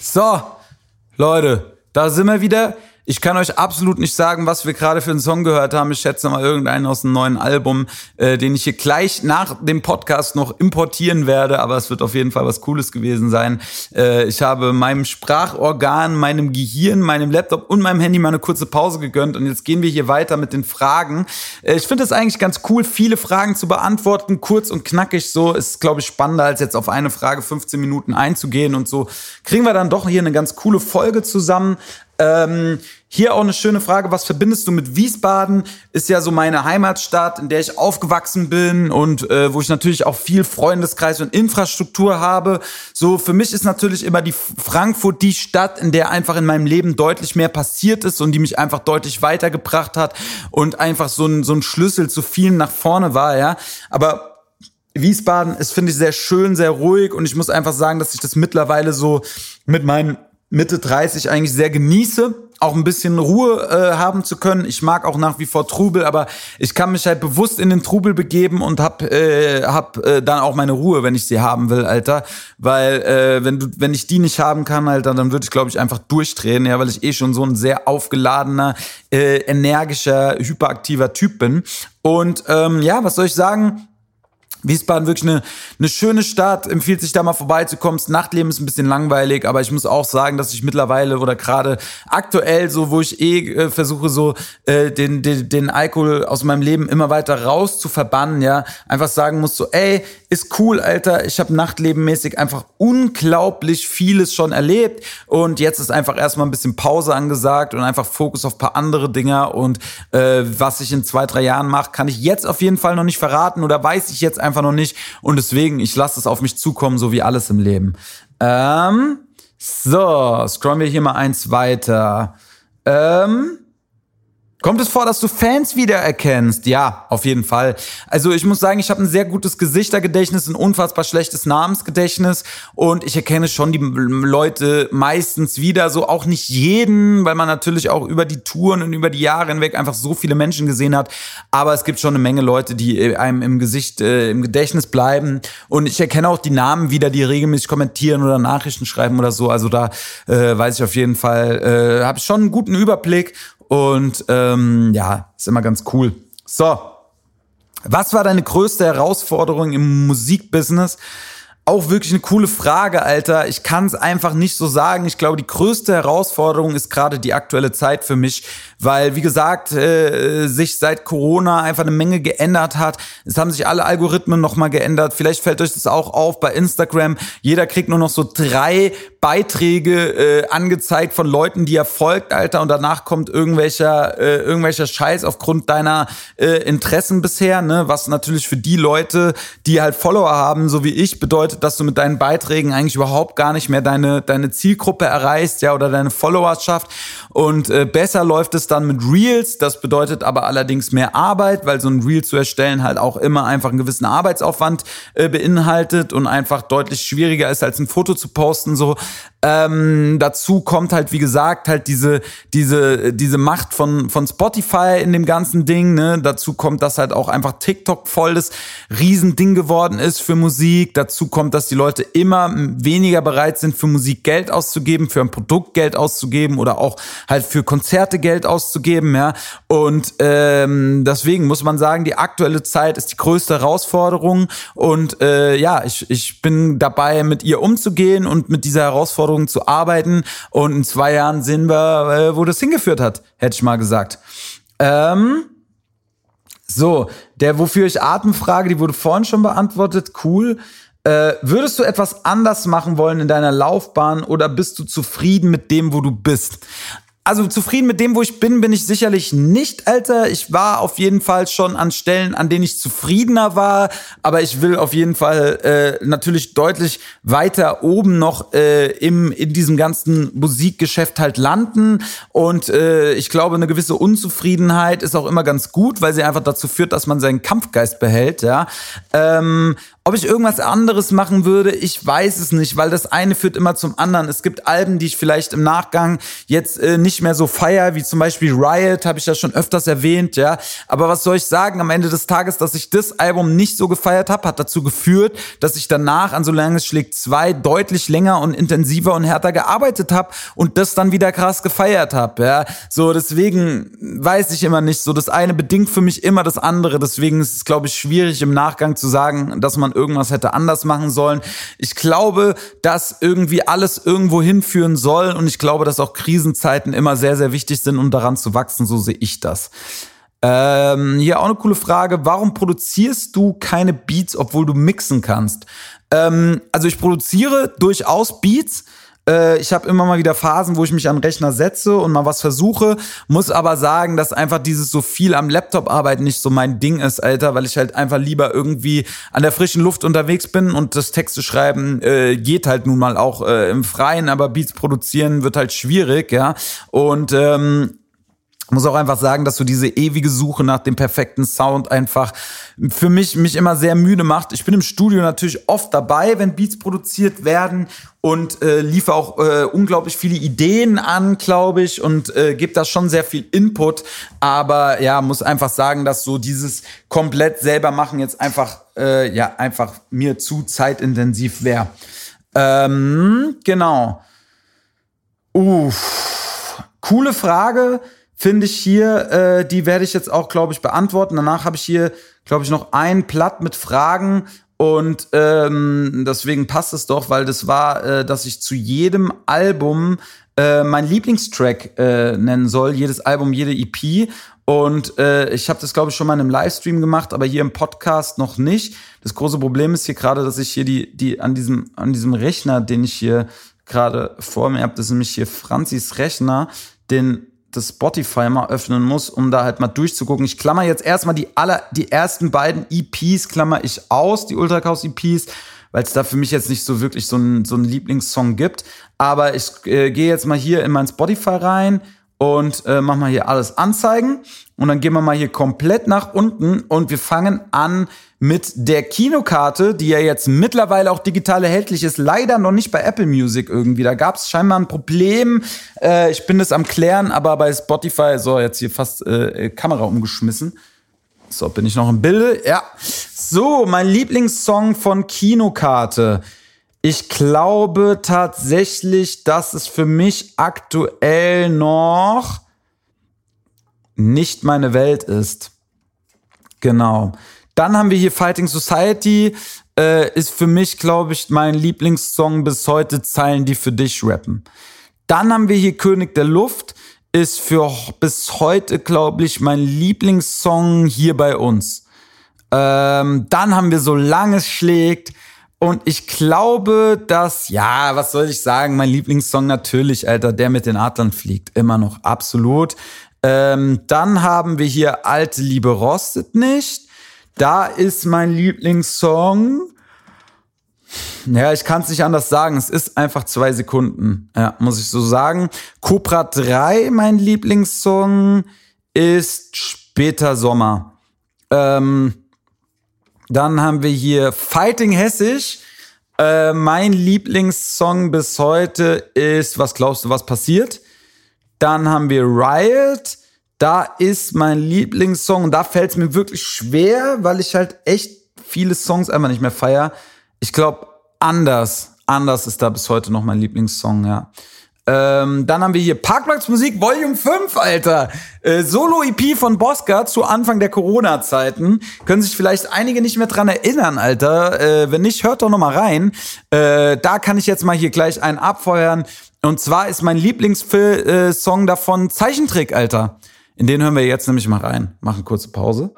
So, Leute, da sind wir wieder. Ich kann euch absolut nicht sagen, was wir gerade für einen Song gehört haben. Ich schätze mal irgendeinen aus einem neuen Album, äh, den ich hier gleich nach dem Podcast noch importieren werde. Aber es wird auf jeden Fall was Cooles gewesen sein. Äh, ich habe meinem Sprachorgan, meinem Gehirn, meinem Laptop und meinem Handy mal eine kurze Pause gegönnt. Und jetzt gehen wir hier weiter mit den Fragen. Äh, ich finde es eigentlich ganz cool, viele Fragen zu beantworten. Kurz und knackig so. Ist, glaube ich, spannender, als jetzt auf eine Frage 15 Minuten einzugehen. Und so kriegen wir dann doch hier eine ganz coole Folge zusammen. Ähm, hier auch eine schöne Frage, was verbindest du mit Wiesbaden? Ist ja so meine Heimatstadt, in der ich aufgewachsen bin und äh, wo ich natürlich auch viel Freundeskreis und Infrastruktur habe. So, für mich ist natürlich immer die Frankfurt die Stadt, in der einfach in meinem Leben deutlich mehr passiert ist und die mich einfach deutlich weitergebracht hat und einfach so ein, so ein Schlüssel zu vielen nach vorne war, ja. Aber Wiesbaden ist, finde ich, sehr schön, sehr ruhig und ich muss einfach sagen, dass ich das mittlerweile so mit meinen Mitte 30 eigentlich sehr genieße, auch ein bisschen Ruhe äh, haben zu können. Ich mag auch nach wie vor Trubel, aber ich kann mich halt bewusst in den Trubel begeben und hab, äh, hab äh, dann auch meine Ruhe, wenn ich sie haben will, Alter. Weil äh, wenn du, wenn ich die nicht haben kann, Alter, dann würde ich, glaube ich, einfach durchdrehen, ja, weil ich eh schon so ein sehr aufgeladener, äh, energischer, hyperaktiver Typ bin. Und ähm, ja, was soll ich sagen? Wiesbaden wirklich eine, eine schöne Stadt, empfiehlt sich da mal vorbeizukommen. Das Nachtleben ist ein bisschen langweilig, aber ich muss auch sagen, dass ich mittlerweile oder gerade aktuell so, wo ich eh äh, versuche, so äh, den, den, den Alkohol aus meinem Leben immer weiter raus zu verbannen, ja, einfach sagen muss so, ey, ist cool, Alter, ich habe nachtlebenmäßig einfach unglaublich vieles schon erlebt und jetzt ist einfach erstmal ein bisschen Pause angesagt und einfach Fokus auf paar andere Dinger und äh, was ich in zwei, drei Jahren mache, kann ich jetzt auf jeden Fall noch nicht verraten oder weiß ich jetzt einfach einfach noch nicht. Und deswegen, ich lasse es auf mich zukommen, so wie alles im Leben. Ähm, so, scrollen wir hier mal eins weiter. Ähm, Kommt es vor, dass du Fans wiedererkennst? Ja, auf jeden Fall. Also ich muss sagen, ich habe ein sehr gutes Gesichtergedächtnis, ein unfassbar schlechtes Namensgedächtnis und ich erkenne schon die Leute meistens wieder, so auch nicht jeden, weil man natürlich auch über die Touren und über die Jahre hinweg einfach so viele Menschen gesehen hat. Aber es gibt schon eine Menge Leute, die einem im Gesicht, äh, im Gedächtnis bleiben und ich erkenne auch die Namen wieder, die regelmäßig kommentieren oder Nachrichten schreiben oder so. Also da äh, weiß ich auf jeden Fall, äh, habe ich schon einen guten Überblick und ähm, ja, ist immer ganz cool. So, was war deine größte Herausforderung im Musikbusiness? Auch wirklich eine coole Frage, Alter. Ich kann es einfach nicht so sagen. Ich glaube, die größte Herausforderung ist gerade die aktuelle Zeit für mich, weil, wie gesagt, äh, sich seit Corona einfach eine Menge geändert hat. Es haben sich alle Algorithmen nochmal geändert. Vielleicht fällt euch das auch auf bei Instagram. Jeder kriegt nur noch so drei Beiträge äh, angezeigt von Leuten, die er folgt, Alter, und danach kommt irgendwelcher, äh, irgendwelcher Scheiß aufgrund deiner äh, Interessen bisher, ne? Was natürlich für die Leute, die halt Follower haben, so wie ich, bedeutet, bedeutet, dass du mit deinen Beiträgen eigentlich überhaupt gar nicht mehr deine, deine Zielgruppe erreichst, ja, oder deine Followerschaft. Und äh, besser läuft es dann mit Reels. Das bedeutet aber allerdings mehr Arbeit, weil so ein Reel zu erstellen halt auch immer einfach einen gewissen Arbeitsaufwand äh, beinhaltet und einfach deutlich schwieriger ist, als ein Foto zu posten. So ähm, dazu kommt halt, wie gesagt, halt diese, diese, diese Macht von, von Spotify in dem ganzen Ding. Ne? Dazu kommt, dass halt auch einfach TikTok voll das Riesending geworden ist für Musik. Dazu kommt, dass die Leute immer weniger bereit sind, für Musik Geld auszugeben, für ein Produkt Geld auszugeben oder auch halt für Konzerte Geld auszugeben. Ja? Und ähm, deswegen muss man sagen, die aktuelle Zeit ist die größte Herausforderung. Und äh, ja, ich, ich bin dabei, mit ihr umzugehen und mit dieser Herausforderung Herausforderungen zu arbeiten. Und in zwei Jahren sehen wir, äh, wo das hingeführt hat, hätte ich mal gesagt. Ähm, so, der Wofür ich Atemfrage, die wurde vorhin schon beantwortet. Cool. Äh, würdest du etwas anders machen wollen in deiner Laufbahn oder bist du zufrieden mit dem, wo du bist? Also zufrieden mit dem, wo ich bin, bin ich sicherlich nicht, Alter. Ich war auf jeden Fall schon an Stellen, an denen ich zufriedener war, aber ich will auf jeden Fall äh, natürlich deutlich weiter oben noch äh, im in diesem ganzen Musikgeschäft halt landen. Und äh, ich glaube, eine gewisse Unzufriedenheit ist auch immer ganz gut, weil sie einfach dazu führt, dass man seinen Kampfgeist behält. Ja. Ähm, ob ich irgendwas anderes machen würde, ich weiß es nicht, weil das eine führt immer zum anderen. Es gibt Alben, die ich vielleicht im Nachgang jetzt äh, nicht mehr so feier, wie zum Beispiel Riot, habe ich ja schon öfters erwähnt, ja. Aber was soll ich sagen? Am Ende des Tages, dass ich das Album nicht so gefeiert habe, hat dazu geführt, dass ich danach an Solange es schlägt zwei deutlich länger und intensiver und härter gearbeitet habe und das dann wieder krass gefeiert habe, ja. So deswegen weiß ich immer nicht. So das eine bedingt für mich immer das andere. Deswegen ist es glaube ich schwierig im Nachgang zu sagen, dass man irgendwas hätte anders machen sollen. Ich glaube, dass irgendwie alles irgendwo hinführen soll und ich glaube, dass auch Krisenzeiten immer sehr, sehr wichtig sind, um daran zu wachsen. So sehe ich das. Ähm, hier auch eine coole Frage. Warum produzierst du keine Beats, obwohl du mixen kannst? Ähm, also ich produziere durchaus Beats, äh, ich habe immer mal wieder Phasen, wo ich mich an Rechner setze und mal was versuche, muss aber sagen, dass einfach dieses so viel am Laptop arbeiten nicht so mein Ding ist, Alter, weil ich halt einfach lieber irgendwie an der frischen Luft unterwegs bin und das Texte schreiben äh, geht halt nun mal auch äh, im Freien, aber Beats produzieren wird halt schwierig, ja. Und ähm, muss auch einfach sagen, dass so diese ewige Suche nach dem perfekten Sound einfach für mich mich immer sehr müde macht. Ich bin im Studio natürlich oft dabei, wenn Beats produziert werden und äh, liefere auch äh, unglaublich viele Ideen an, glaube ich, und äh, gebe da schon sehr viel Input. Aber ja, muss einfach sagen, dass so dieses komplett selber machen jetzt einfach äh, ja einfach mir zu zeitintensiv wäre. Ähm, genau. Uff, coole Frage finde ich hier, äh, die werde ich jetzt auch, glaube ich, beantworten. Danach habe ich hier, glaube ich, noch ein Blatt mit Fragen und ähm, deswegen passt es doch, weil das war, äh, dass ich zu jedem Album äh, mein Lieblingstrack äh, nennen soll, jedes Album, jede EP. Und äh, ich habe das, glaube ich, schon mal in einem Livestream gemacht, aber hier im Podcast noch nicht. Das große Problem ist hier gerade, dass ich hier die, die an diesem, an diesem Rechner, den ich hier gerade vor mir habe, das ist nämlich hier Franzis Rechner, den das Spotify mal öffnen muss, um da halt mal durchzugucken. Ich klammer jetzt erstmal die aller, die ersten beiden EPs klammer ich aus, die Ultra Chaos EPs, weil es da für mich jetzt nicht so wirklich so einen so einen Lieblingssong gibt. Aber ich äh, gehe jetzt mal hier in mein Spotify rein, und äh, machen wir hier alles anzeigen und dann gehen wir mal hier komplett nach unten und wir fangen an mit der Kinokarte, die ja jetzt mittlerweile auch digital erhältlich ist, leider noch nicht bei Apple Music irgendwie. Da gab es scheinbar ein Problem. Äh, ich bin das am klären, aber bei Spotify, so jetzt hier fast äh, Kamera umgeschmissen. So, bin ich noch im Bilde? Ja. So, mein Lieblingssong von Kinokarte. Ich glaube tatsächlich, dass es für mich aktuell noch nicht meine Welt ist. Genau. Dann haben wir hier Fighting Society. Äh, ist für mich, glaube ich, mein Lieblingssong bis heute Zeilen, die für dich rappen. Dann haben wir hier König der Luft. Ist für bis heute, glaube ich, mein Lieblingssong hier bei uns. Ähm, dann haben wir Solange es schlägt. Und ich glaube, dass, ja, was soll ich sagen, mein Lieblingssong natürlich, Alter, der mit den Adlern fliegt, immer noch, absolut. Ähm, dann haben wir hier Alte Liebe rostet nicht. Da ist mein Lieblingssong. Ja, ich kann es nicht anders sagen. Es ist einfach zwei Sekunden. Ja, muss ich so sagen. Cobra 3, mein Lieblingssong, ist Später Sommer. Ähm, dann haben wir hier Fighting Hessisch. Äh, mein Lieblingssong bis heute ist Was glaubst du, was passiert? Dann haben wir Riot. Da ist mein Lieblingssong. Und da fällt es mir wirklich schwer, weil ich halt echt viele Songs einfach nicht mehr feier. Ich glaube, anders. Anders ist da bis heute noch mein Lieblingssong, ja. Ähm, dann haben wir hier Parkplatzmusik Volume 5, Alter. Äh, Solo-EP von Bosca zu Anfang der Corona-Zeiten. Können sich vielleicht einige nicht mehr dran erinnern, Alter. Äh, wenn nicht, hört doch noch mal rein. Äh, da kann ich jetzt mal hier gleich einen abfeuern. Und zwar ist mein Lieblingssong davon Zeichentrick, Alter. In den hören wir jetzt nämlich mal rein. Machen kurze Pause.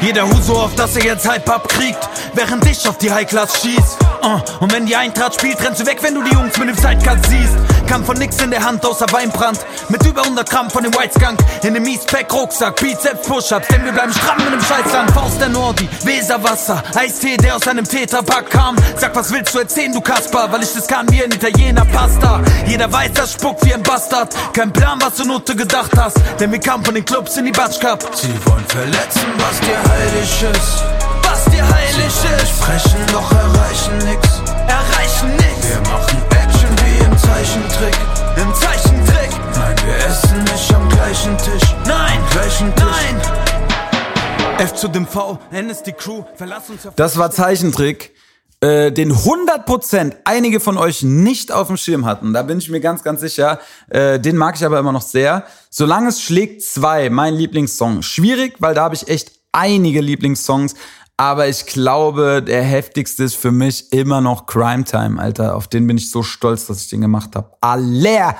Jeder Hu so oft, dass er jetzt Hype abkriegt, während ich auf die High-Class schieß. Uh, und wenn die Eintracht spielt, rennst du weg, wenn du die Jungs mit dem Sidecut siehst. Kam von nix in der Hand außer Weinbrand. Mit über 100 Gramm von dem White Skunk. In dem Eastpack Rucksack, Bizeps Push-Ups. Denn wir bleiben stramm in dem Scheißland. Faust der Nordi, Weserwasser. Eistee, der aus einem Tetrapack kam. Sag, was willst du erzählen, du Kasper? Weil ich das kann wie ein Italiener Pasta. Jeder weiß, das spuckt wie ein Bastard. Kein Plan, was du Note gedacht hast. Denn wir kamen von den Clubs in die Batsch Cup. Sie wollen verletzen, was dir heilig ist. Was dir heilig ist. Sprechen, doch erreichen nix. Erreichen nix. Wir machen Action wie im Zeichentrick. Im Zeichentrick. Nein, wir essen nicht am gleichen Tisch. Nein. Am gleichen Tisch. Nein. F zu dem V, N ist die Crew. Verlass uns auf Das war Zeichentrick, äh, den 100% einige von euch nicht auf dem Schirm hatten. Da bin ich mir ganz, ganz sicher. Äh, den mag ich aber immer noch sehr. Solange es schlägt zwei, mein Lieblingssong. Schwierig, weil da habe ich echt einige Lieblingssongs. Aber ich glaube, der heftigste ist für mich immer noch Crime Time, Alter. Auf den bin ich so stolz, dass ich den gemacht habe. Aller!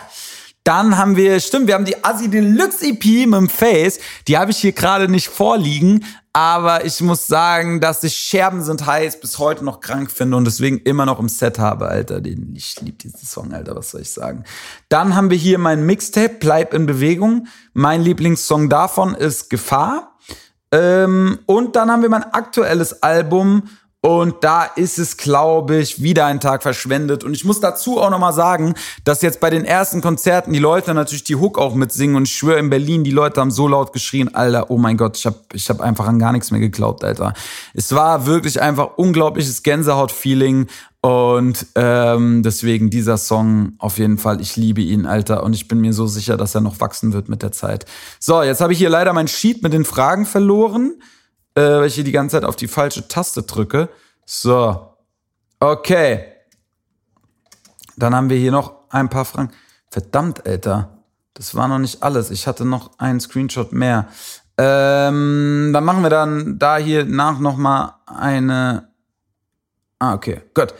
Dann haben wir, stimmt, wir haben die Assi Deluxe EP mit dem Face. Die habe ich hier gerade nicht vorliegen. Aber ich muss sagen, dass ich Scherben sind heiß bis heute noch krank finde und deswegen immer noch im Set habe, Alter. Ich liebe diesen Song, Alter, was soll ich sagen. Dann haben wir hier mein Mixtape, Bleib in Bewegung. Mein Lieblingssong davon ist Gefahr. Ähm, und dann haben wir mein aktuelles Album und da ist es, glaube ich, wieder ein Tag verschwendet. Und ich muss dazu auch nochmal sagen, dass jetzt bei den ersten Konzerten die Leute natürlich die Hook auch mitsingen. Und ich schwöre, in Berlin, die Leute haben so laut geschrien, Alter, oh mein Gott, ich habe ich hab einfach an gar nichts mehr geglaubt, Alter. Es war wirklich einfach unglaubliches Gänsehaut-Feeling. Und ähm, deswegen dieser Song auf jeden Fall, ich liebe ihn, Alter. Und ich bin mir so sicher, dass er noch wachsen wird mit der Zeit. So, jetzt habe ich hier leider mein Sheet mit den Fragen verloren äh, weil ich hier die ganze Zeit auf die falsche Taste drücke. So. Okay. Dann haben wir hier noch ein paar Fragen. Verdammt, Alter. Das war noch nicht alles. Ich hatte noch einen Screenshot mehr. Ähm, dann machen wir dann da hier nach noch mal eine. Ah, okay, gut.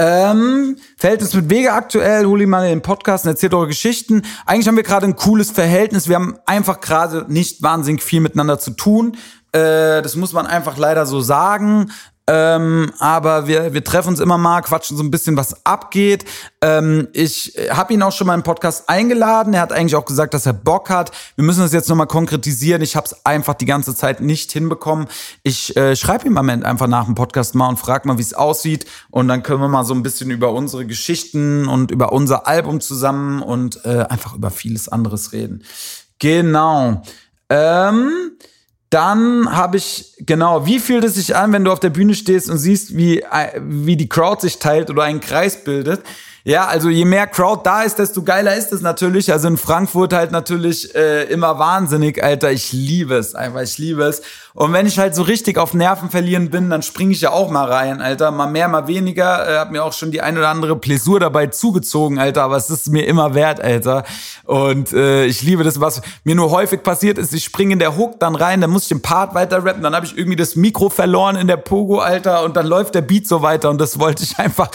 Ähm, Verhältnis mit Wege aktuell, hol ihn mal in den Podcast und erzählt eure Geschichten. Eigentlich haben wir gerade ein cooles Verhältnis. Wir haben einfach gerade nicht wahnsinnig viel miteinander zu tun. Äh, das muss man einfach leider so sagen. Ähm, aber wir, wir treffen uns immer mal, quatschen so ein bisschen, was abgeht. Ähm, ich habe ihn auch schon mal im Podcast eingeladen. Er hat eigentlich auch gesagt, dass er Bock hat. Wir müssen das jetzt nochmal konkretisieren. Ich habe es einfach die ganze Zeit nicht hinbekommen. Ich äh, schreibe ihm am Ende einfach nach dem Podcast mal und frage mal, wie es aussieht. Und dann können wir mal so ein bisschen über unsere Geschichten und über unser Album zusammen und äh, einfach über vieles anderes reden. Genau. Ähm, dann habe ich, genau, wie fühlt es sich an, wenn du auf der Bühne stehst und siehst, wie, äh, wie die Crowd sich teilt oder einen Kreis bildet? Ja, also je mehr Crowd da ist, desto geiler ist es natürlich. Also in Frankfurt halt natürlich äh, immer wahnsinnig, Alter. Ich liebe es einfach, ich liebe es. Und wenn ich halt so richtig auf Nerven verlieren bin, dann springe ich ja auch mal rein, Alter. Mal mehr, mal weniger. Äh, hab mir auch schon die ein oder andere Plessur dabei zugezogen, Alter. Aber es ist mir immer wert, Alter. Und äh, ich liebe das, was mir nur häufig passiert ist. Ich springe in der Hook dann rein, dann muss ich den Part weiter rappen. Dann habe ich irgendwie das Mikro verloren in der Pogo, Alter. Und dann läuft der Beat so weiter. Und das wollte ich *laughs* einfach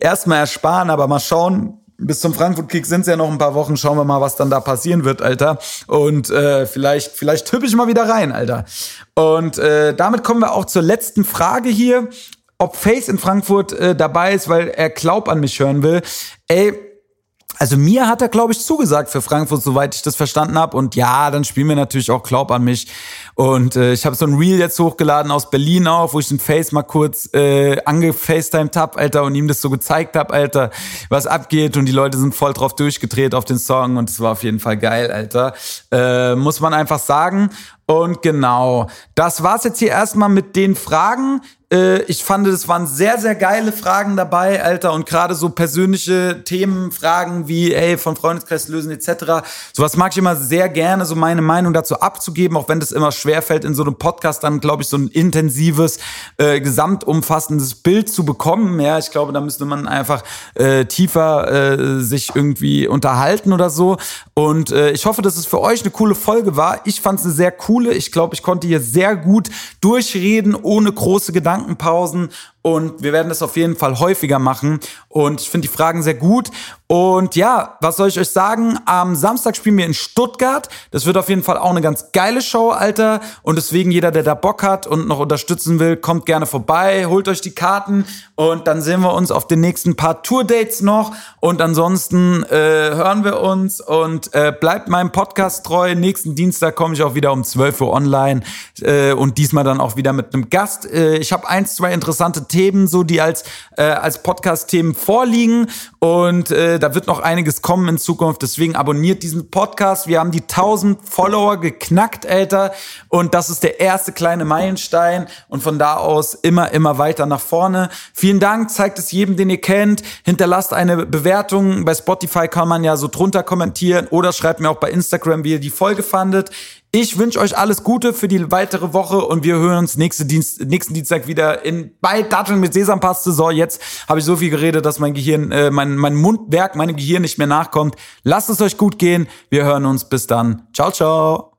erstmal ersparen. Aber mal schauen, bis zum Frankfurt Kick sind es ja noch ein paar Wochen. Schauen wir mal, was dann da passieren wird, Alter. Und äh, vielleicht, vielleicht tippe ich mal wieder rein, Alter. Und äh, damit kommen wir auch zur letzten Frage hier. Ob Face in Frankfurt äh, dabei ist, weil er Glaub an mich hören will. Ey, also mir hat er, glaube ich, zugesagt für Frankfurt, soweit ich das verstanden habe. Und ja, dann spielen wir natürlich auch Glaub an mich. Und äh, ich habe so ein Reel jetzt hochgeladen aus Berlin auch, wo ich den Face mal kurz äh, angefacetimed hab, Alter, und ihm das so gezeigt hab, Alter, was abgeht. Und die Leute sind voll drauf durchgedreht auf den Song. Und es war auf jeden Fall geil, Alter. Äh, muss man einfach sagen. Und genau, das war's jetzt hier erstmal mit den Fragen. Äh, ich fand, es waren sehr, sehr geile Fragen dabei, Alter. Und gerade so persönliche Themen, Fragen wie, ey, von Freundeskreis lösen etc. Sowas mag ich immer sehr gerne, so meine Meinung dazu abzugeben, auch wenn das immer schwerfällt, in so einem Podcast dann, glaube ich, so ein intensives, äh, gesamtumfassendes Bild zu bekommen. Ja, ich glaube, da müsste man einfach äh, tiefer äh, sich irgendwie unterhalten oder so. Und äh, ich hoffe, dass es für euch eine coole Folge war. Ich fand es eine sehr coole. Ich glaube, ich konnte hier sehr gut durchreden, ohne große Gedankenpausen und wir werden das auf jeden Fall häufiger machen. Und ich finde die Fragen sehr gut. Und ja, was soll ich euch sagen? Am Samstag spielen wir in Stuttgart. Das wird auf jeden Fall auch eine ganz geile Show, Alter. Und deswegen jeder, der da Bock hat und noch unterstützen will, kommt gerne vorbei, holt euch die Karten und dann sehen wir uns auf den nächsten paar Tour-Dates noch. Und ansonsten äh, hören wir uns und äh, bleibt meinem Podcast treu. Nächsten Dienstag komme ich auch wieder um 12 Uhr online äh, und diesmal dann auch wieder mit einem Gast. Äh, ich habe eins, zwei interessante Themen, so die als, äh, als Podcast-Themen vorliegen. Und äh, da wird noch einiges kommen in Zukunft. Deswegen abonniert diesen Podcast. Wir haben die 1000 Follower geknackt, Alter. Und das ist der erste kleine Meilenstein. Und von da aus immer, immer weiter nach vorne. Vielen Dank. Zeigt es jedem, den ihr kennt. Hinterlasst eine Bewertung. Bei Spotify kann man ja so drunter kommentieren. Oder schreibt mir auch bei Instagram, wie ihr die Folge fandet. Ich wünsche euch alles Gute für die weitere Woche und wir hören uns nächste Dienst, nächsten Dienstag wieder in bei Datteln mit Sesampaste. So, jetzt habe ich so viel geredet, dass mein Gehirn, äh, mein, mein Mundwerk, meinem Gehirn nicht mehr nachkommt. Lasst es euch gut gehen. Wir hören uns. Bis dann. Ciao, ciao.